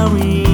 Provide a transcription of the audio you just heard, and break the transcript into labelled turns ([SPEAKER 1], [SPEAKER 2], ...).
[SPEAKER 1] carry.